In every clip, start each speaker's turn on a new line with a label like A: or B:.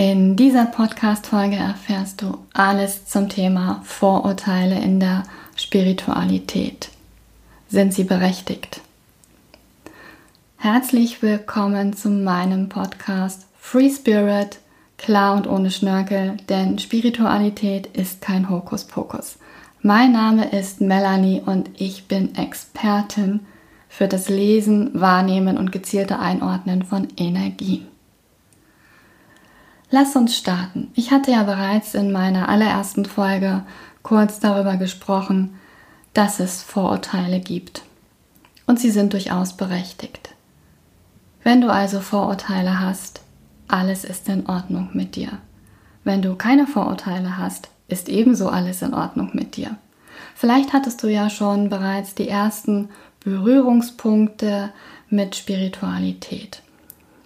A: In dieser Podcast-Folge erfährst du alles zum Thema Vorurteile in der Spiritualität. Sind sie berechtigt? Herzlich willkommen zu meinem Podcast Free Spirit, klar und ohne Schnörkel, denn Spiritualität ist kein Hokuspokus. Mein Name ist Melanie und ich bin Expertin für das Lesen, Wahrnehmen und gezielte Einordnen von Energie. Lass uns starten. Ich hatte ja bereits in meiner allerersten Folge kurz darüber gesprochen, dass es Vorurteile gibt. Und sie sind durchaus berechtigt. Wenn du also Vorurteile hast, alles ist in Ordnung mit dir. Wenn du keine Vorurteile hast, ist ebenso alles in Ordnung mit dir. Vielleicht hattest du ja schon bereits die ersten Berührungspunkte mit Spiritualität.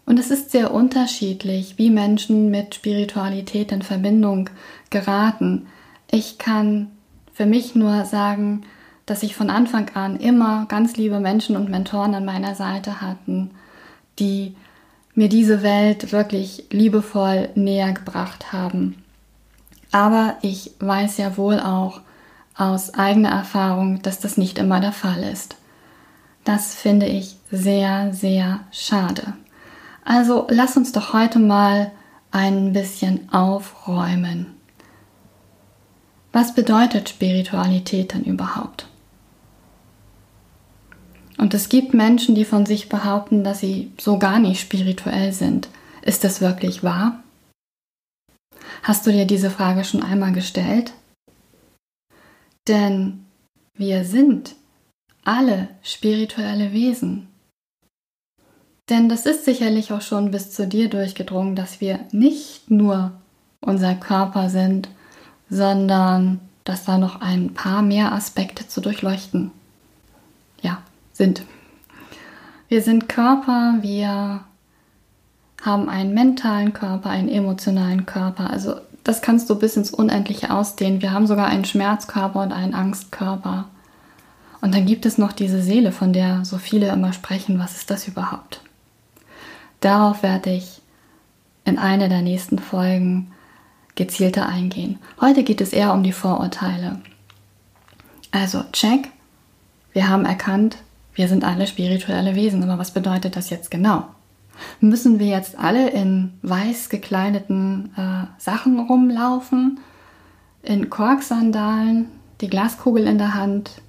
A: Und es ist sehr unterschiedlich, wie Menschen mit Spiritualität in Verbindung geraten. Ich kann für mich nur sagen, dass ich von Anfang an immer ganz liebe Menschen und Mentoren an meiner Seite hatten, die mir diese Welt wirklich liebevoll näher gebracht haben. Aber ich weiß ja wohl auch aus eigener Erfahrung, dass das nicht immer der Fall ist. Das finde ich sehr, sehr schade. Also lass uns doch heute mal ein bisschen aufräumen. Was bedeutet Spiritualität denn überhaupt? Und es gibt Menschen, die von sich behaupten, dass sie so gar nicht spirituell sind. Ist das wirklich wahr? Hast du dir diese Frage schon einmal gestellt? Denn wir sind alle spirituelle Wesen. Denn das ist sicherlich auch schon bis zu dir durchgedrungen, dass wir nicht nur unser Körper sind, sondern dass da noch ein paar mehr Aspekte zu durchleuchten ja, sind. Wir sind Körper, wir haben einen mentalen Körper, einen emotionalen Körper. Also das kannst du bis ins Unendliche ausdehnen. Wir haben sogar einen Schmerzkörper und einen Angstkörper. Und dann gibt es noch diese Seele, von der so viele immer sprechen. Was ist das überhaupt? Darauf werde ich in einer der nächsten Folgen gezielter eingehen. Heute geht es eher um die Vorurteile. Also, check. Wir haben erkannt, wir sind alle spirituelle Wesen. Aber was bedeutet das jetzt genau? Müssen wir jetzt alle in weiß gekleideten äh, Sachen rumlaufen, in Korksandalen, die Glaskugel in der Hand?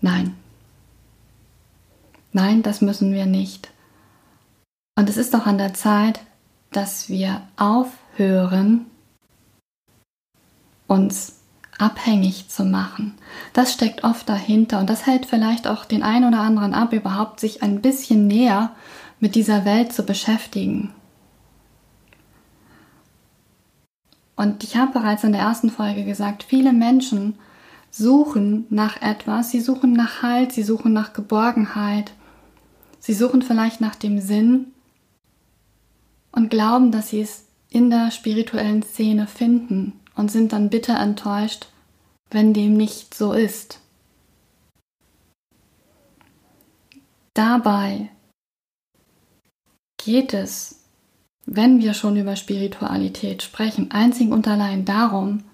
A: Nein. Nein, das müssen wir nicht. Und es ist doch an der Zeit, dass wir aufhören, uns abhängig zu machen. Das steckt oft dahinter und das hält vielleicht auch den einen oder anderen ab, überhaupt sich ein bisschen näher mit dieser Welt zu beschäftigen. Und ich habe bereits in der ersten Folge gesagt, viele Menschen suchen nach etwas, sie suchen nach Halt, sie suchen nach Geborgenheit, sie suchen vielleicht nach dem Sinn und glauben, dass sie es in der spirituellen Szene finden und sind dann bitter enttäuscht, wenn dem nicht so ist. Dabei geht es, wenn wir schon über Spiritualität sprechen, einzig und allein darum,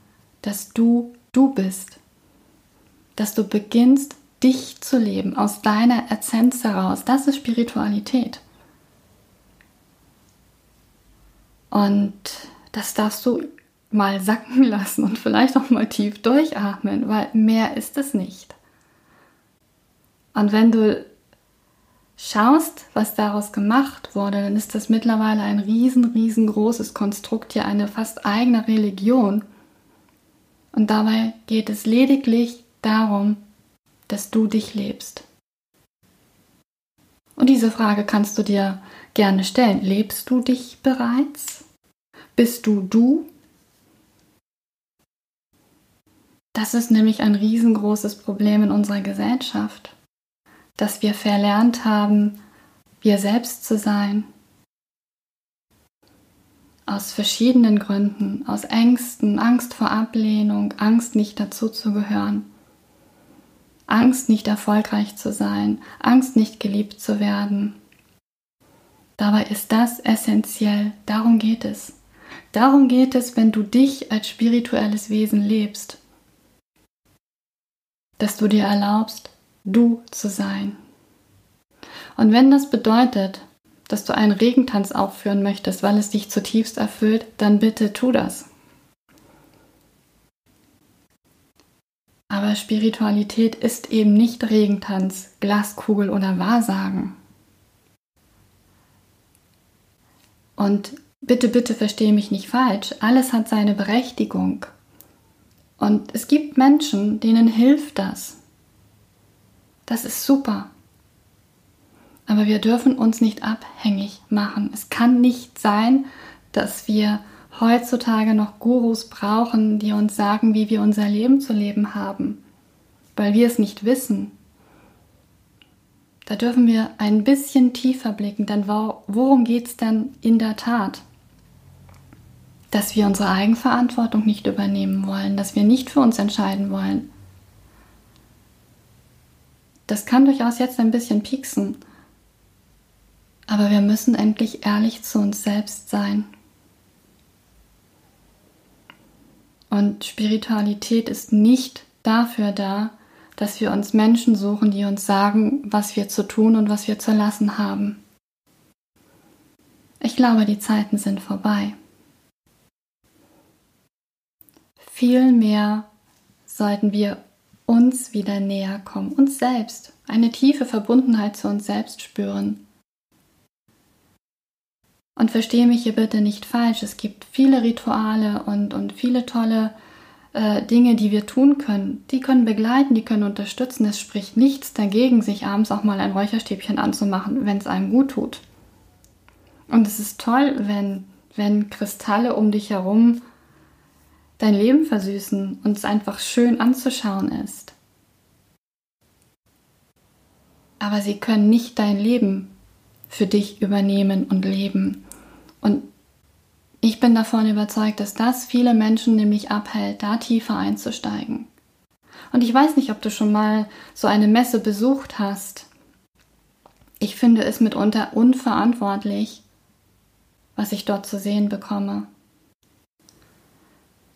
A: dass du du bist, dass du beginnst, dich zu leben aus deiner Essenz heraus. Das ist Spiritualität. Und das darfst du mal sacken lassen und vielleicht auch mal tief durchatmen, weil mehr ist es nicht. Und wenn du schaust, was daraus gemacht wurde, dann ist das mittlerweile ein riesen, riesengroßes Konstrukt, ja eine fast eigene Religion. Und dabei geht es lediglich darum, dass du dich lebst. Und diese Frage kannst du dir gerne stellen. Lebst du dich bereits? Bist du du? Das ist nämlich ein riesengroßes Problem in unserer Gesellschaft, dass wir verlernt haben, wir selbst zu sein. Aus verschiedenen Gründen, aus Ängsten, Angst vor Ablehnung, Angst nicht dazuzugehören, Angst nicht erfolgreich zu sein, Angst nicht geliebt zu werden. Dabei ist das essentiell. Darum geht es. Darum geht es, wenn du dich als spirituelles Wesen lebst. Dass du dir erlaubst, du zu sein. Und wenn das bedeutet, dass du einen Regentanz aufführen möchtest, weil es dich zutiefst erfüllt, dann bitte tu das. Aber Spiritualität ist eben nicht Regentanz, Glaskugel oder Wahrsagen. Und bitte, bitte verstehe mich nicht falsch, alles hat seine Berechtigung. Und es gibt Menschen, denen hilft das. Das ist super. Aber wir dürfen uns nicht abhängig machen. Es kann nicht sein, dass wir heutzutage noch Gurus brauchen, die uns sagen, wie wir unser Leben zu leben haben, weil wir es nicht wissen. Da dürfen wir ein bisschen tiefer blicken, denn worum geht es denn in der Tat? Dass wir unsere Eigenverantwortung nicht übernehmen wollen, dass wir nicht für uns entscheiden wollen. Das kann durchaus jetzt ein bisschen pieksen, aber wir müssen endlich ehrlich zu uns selbst sein. Und Spiritualität ist nicht dafür da, dass wir uns Menschen suchen, die uns sagen, was wir zu tun und was wir zu lassen haben. Ich glaube, die Zeiten sind vorbei. Vielmehr sollten wir uns wieder näher kommen, uns selbst, eine tiefe Verbundenheit zu uns selbst spüren. Und verstehe mich hier bitte nicht falsch, es gibt viele Rituale und, und viele tolle äh, Dinge, die wir tun können. Die können begleiten, die können unterstützen. Es spricht nichts dagegen, sich abends auch mal ein Räucherstäbchen anzumachen, wenn es einem gut tut. Und es ist toll, wenn, wenn Kristalle um dich herum dein Leben versüßen und es einfach schön anzuschauen ist. Aber sie können nicht dein Leben für dich übernehmen und leben. Und ich bin davon überzeugt, dass das viele Menschen nämlich abhält, da tiefer einzusteigen. Und ich weiß nicht, ob du schon mal so eine Messe besucht hast. Ich finde es mitunter unverantwortlich, was ich dort zu sehen bekomme.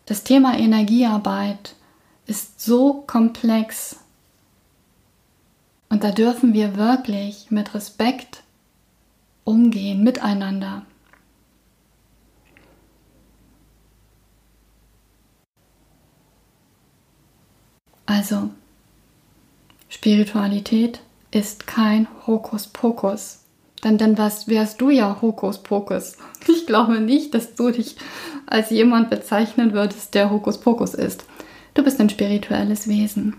A: Das Thema Energiearbeit ist so komplex und da dürfen wir wirklich mit Respekt umgehen miteinander. Also, Spiritualität ist kein Hokuspokus. Denn dann wärst, wärst du ja Hokuspokus. Ich glaube nicht, dass du dich als jemand bezeichnen würdest, der Hokuspokus ist. Du bist ein spirituelles Wesen.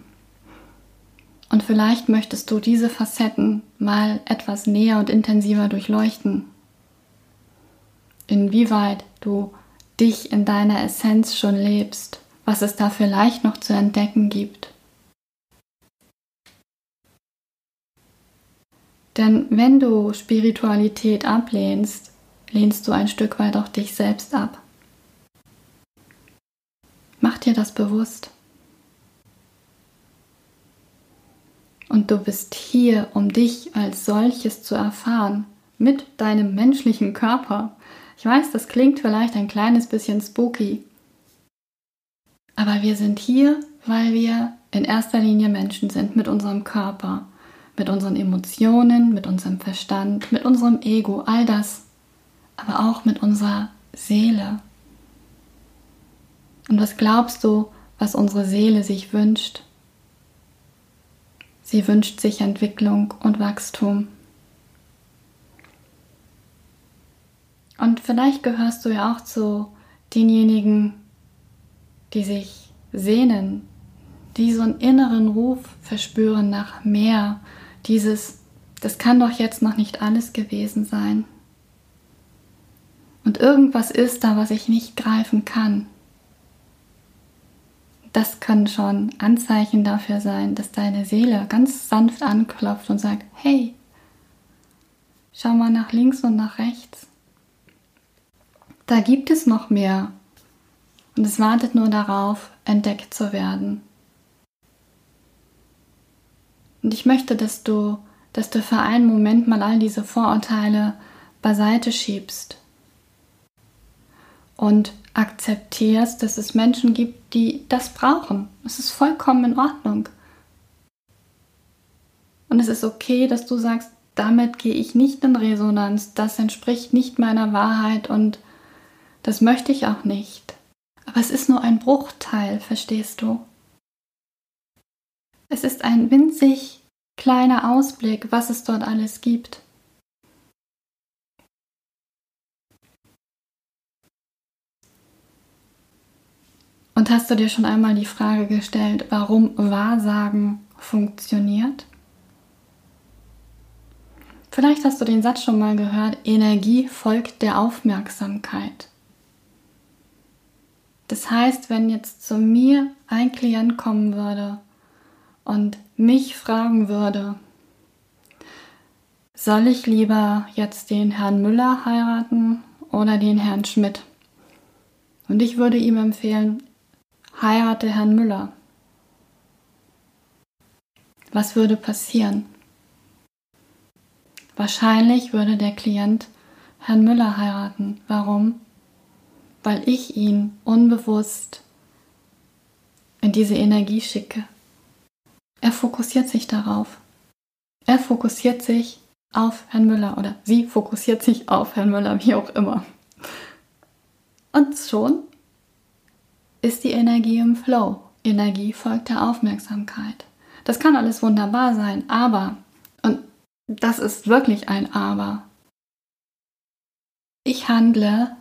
A: Und vielleicht möchtest du diese Facetten mal etwas näher und intensiver durchleuchten. Inwieweit du dich in deiner Essenz schon lebst was es da vielleicht noch zu entdecken gibt. Denn wenn du Spiritualität ablehnst, lehnst du ein Stück weit auch dich selbst ab. Mach dir das bewusst. Und du bist hier, um dich als solches zu erfahren, mit deinem menschlichen Körper. Ich weiß, das klingt vielleicht ein kleines bisschen spooky, aber wir sind hier, weil wir in erster Linie Menschen sind mit unserem Körper, mit unseren Emotionen, mit unserem Verstand, mit unserem Ego, all das, aber auch mit unserer Seele. Und was glaubst du, was unsere Seele sich wünscht? Sie wünscht sich Entwicklung und Wachstum. Und vielleicht gehörst du ja auch zu denjenigen, die sich sehnen, die so einen inneren Ruf verspüren nach mehr, dieses, das kann doch jetzt noch nicht alles gewesen sein. Und irgendwas ist da, was ich nicht greifen kann. Das können schon Anzeichen dafür sein, dass deine Seele ganz sanft anklopft und sagt, hey, schau mal nach links und nach rechts. Da gibt es noch mehr, und es wartet nur darauf, entdeckt zu werden. Und ich möchte, dass du, dass du für einen Moment mal all diese Vorurteile beiseite schiebst und akzeptierst, dass es Menschen gibt, die das brauchen. Es ist vollkommen in Ordnung. Und es ist okay, dass du sagst, damit gehe ich nicht in Resonanz, das entspricht nicht meiner Wahrheit und das möchte ich auch nicht. Aber es ist nur ein Bruchteil, verstehst du? Es ist ein winzig kleiner Ausblick, was es dort alles gibt. Und hast du dir schon einmal die Frage gestellt, warum Wahrsagen funktioniert? Vielleicht hast du den Satz schon mal gehört, Energie folgt der Aufmerksamkeit. Das heißt, wenn jetzt zu mir ein Klient kommen würde und mich fragen würde, soll ich lieber jetzt den Herrn Müller heiraten oder den Herrn Schmidt? Und ich würde ihm empfehlen, heirate Herrn Müller. Was würde passieren? Wahrscheinlich würde der Klient Herrn Müller heiraten. Warum? Weil ich ihn unbewusst in diese Energie schicke. Er fokussiert sich darauf. Er fokussiert sich auf Herrn Müller oder sie fokussiert sich auf Herrn Müller, wie auch immer. Und schon ist die Energie im Flow. Energie folgt der Aufmerksamkeit. Das kann alles wunderbar sein, aber, und das ist wirklich ein Aber, ich handle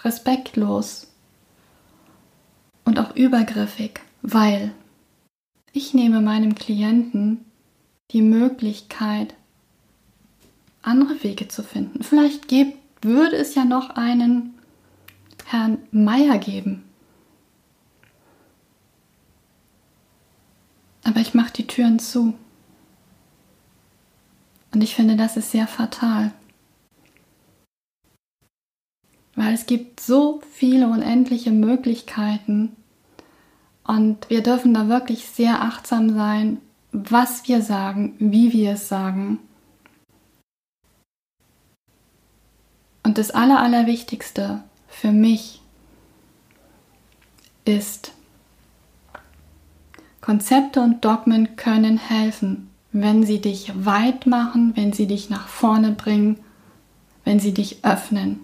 A: respektlos und auch übergriffig, weil ich nehme meinem Klienten die Möglichkeit, andere Wege zu finden. Vielleicht gibt, würde es ja noch einen Herrn Meier geben, Aber ich mache die Türen zu. Und ich finde, das ist sehr fatal. Weil es gibt so viele unendliche Möglichkeiten und wir dürfen da wirklich sehr achtsam sein, was wir sagen, wie wir es sagen. Und das Aller, Allerwichtigste für mich ist, Konzepte und Dogmen können helfen, wenn sie dich weit machen, wenn sie dich nach vorne bringen, wenn sie dich öffnen.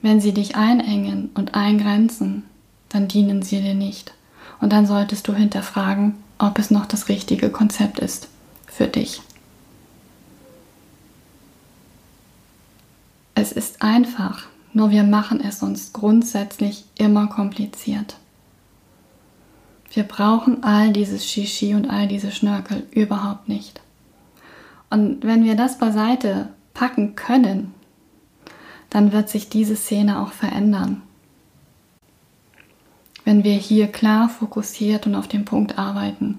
A: Wenn sie dich einengen und eingrenzen, dann dienen sie dir nicht. Und dann solltest du hinterfragen, ob es noch das richtige Konzept ist für dich. Es ist einfach, nur wir machen es uns grundsätzlich immer kompliziert. Wir brauchen all dieses Shishi und all diese Schnörkel überhaupt nicht. Und wenn wir das beiseite packen können, dann wird sich diese Szene auch verändern. Wenn wir hier klar fokussiert und auf den Punkt arbeiten.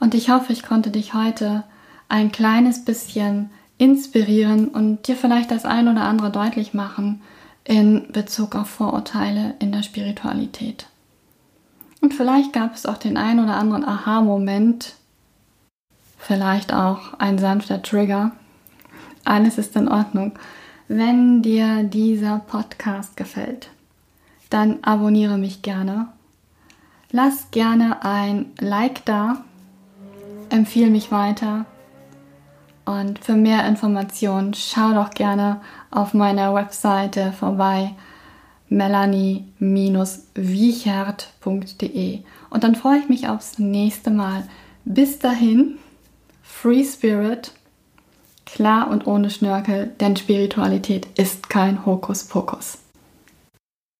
A: Und ich hoffe, ich konnte dich heute ein kleines bisschen inspirieren und dir vielleicht das ein oder andere deutlich machen in Bezug auf Vorurteile in der Spiritualität. Und vielleicht gab es auch den ein oder anderen Aha-Moment, vielleicht auch ein sanfter Trigger. Alles ist in Ordnung. Wenn dir dieser Podcast gefällt, dann abonniere mich gerne. Lass gerne ein Like da, empfehle mich weiter und für mehr Informationen schau doch gerne auf meiner Webseite vorbei melanie-wiechert.de und dann freue ich mich aufs nächste Mal. Bis dahin, Free Spirit, klar und ohne Schnörkel, denn Spiritualität ist kein Hokuspokus.